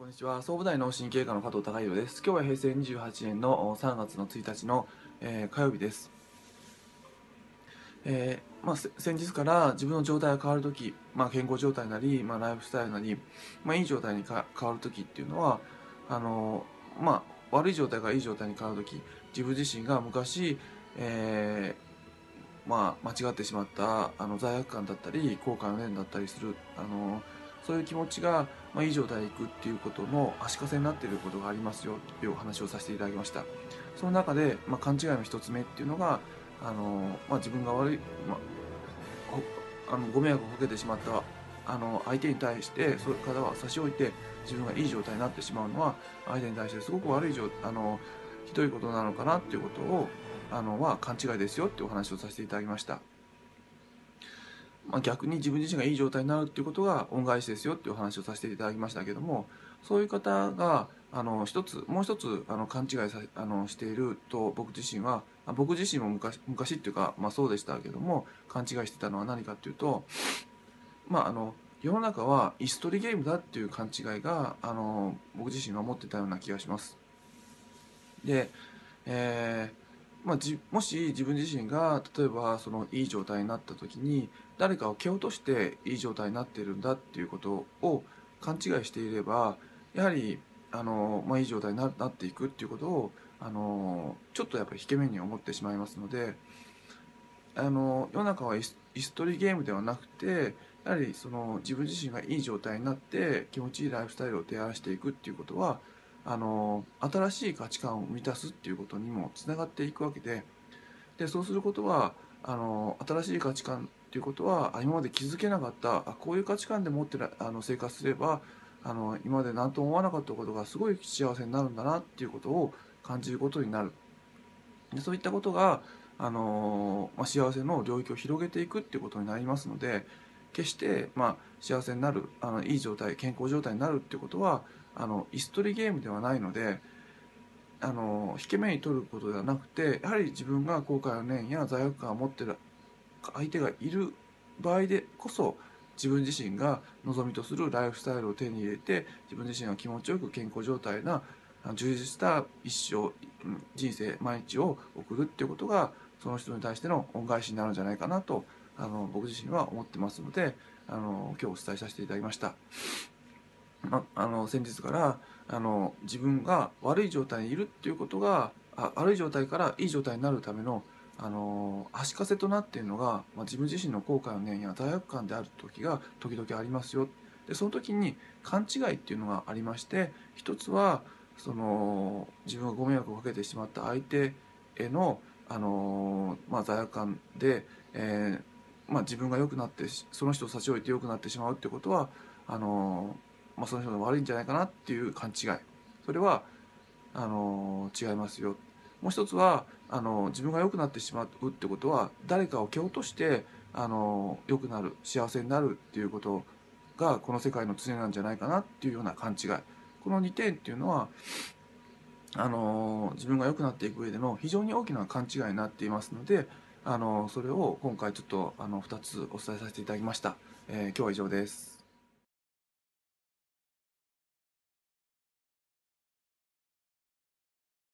こんにちは。総武大脳神経科の加藤孝弘です。今日は平成28年の3月の1日の、えー、火曜日です、えー、まあ、先日から自分の状態が変わるとき、まあ、健康状態なり、まあ、ライフスタイルなり、まあ、いい状態に変わるときっていうのはあのまあ、悪い状態がいい状態に変わるとき自分自身が昔、えー、まあ、間違ってしまったあの罪悪感だったり後悔の念だったりするあのそういう気持ちが、まあ、いい状態でいくっていうことの足かせになっていることがありますよというお話をさせていただきましたその中で、まあ、勘違いの一つ目っていうのがあの、まあ、自分が悪い、まあ、あのご迷惑をかけてしまったあの相手に対してそれからは差し置いて自分がいい状態になってしまうのは相手に対してすごく悪いあのひどいことなのかなっていうことをあのは勘違いですよってお話をさせていただきました。まあ、逆に自分自身がいい状態になるっていうことが恩返しですよっていうお話をさせていただきましたけどもそういう方があの一つもう一つあの勘違いさあのしていると僕自身は僕自身も昔昔っていうか、まあ、そうでしたけども勘違いしてたのは何かっていうとまああの世の中は椅子取りゲームだっていう勘違いがあの僕自身が思ってたような気がします。で、えーまあ、じもし自分自身が例えばそのいい状態になった時に誰かを蹴落としていい状態になってるんだっていうことを勘違いしていればやはりあの、まあ、いい状態になっていくっていうことをあのちょっとやっぱり引け目に思ってしまいますのであの世の中はイストリーゲームではなくてやはりその自分自身がいい状態になって気持ちいいライフスタイルを提案していくっていうことはあの新しい価値観を満たすっていうことにもつながっていくわけででそうすることはあの新しい価値観っていうことは今まで気づけなかったあこういう価値観で持ってあの生活すればあの今まで何とも思わなかったことがすごい幸せになるんだなっていうことを感じることになる。でそういったことがあの、まあ、幸せの領域を広げていくっていうことになりますので決して、まあ、幸せになるあのいい状態健康状態になるってことはあの椅子取りゲームではないのであの引け目に取ることではなくてやはり自分が後悔の念や罪悪感を持ってる相手がいる場合でこそ自分自身が望みとするライフスタイルを手に入れて自分自身が気持ちよく健康状態な充実した一生人生毎日を送るっていうことがその人に対しての恩返しになるんじゃないかなとあの僕自身は思ってますのであの今日お伝えさせていただきました。まあの先日からあの自分が悪い状態にいるっていうことがあ悪い状態からいい状態になるためのあの足かせとなっているのが、ま、自分自身の後悔の念や罪悪感である時が時々ありますよでその時に勘違いっていうのがありまして一つはその自分がご迷惑をかけてしまった相手へのあの、まあ、罪悪感で、えーまあ、自分が良くなってその人を差し置いて良くなってしまうってことはあのまあ、その人が悪いんじゃないかなっていう勘違い。それはあの違いますよ。もう一つはあの自分が良くなってしまうってことは誰かを蹴落としてあの良くなる幸せになるっていうことがこの世界の常なんじゃないかなっていうような勘違い。この2点っていうのはあの自分が良くなっていく上での非常に大きな勘違いになっていますのであのそれを今回ちょっとあの2つお伝えさせていただきました、えー、今日は以上です。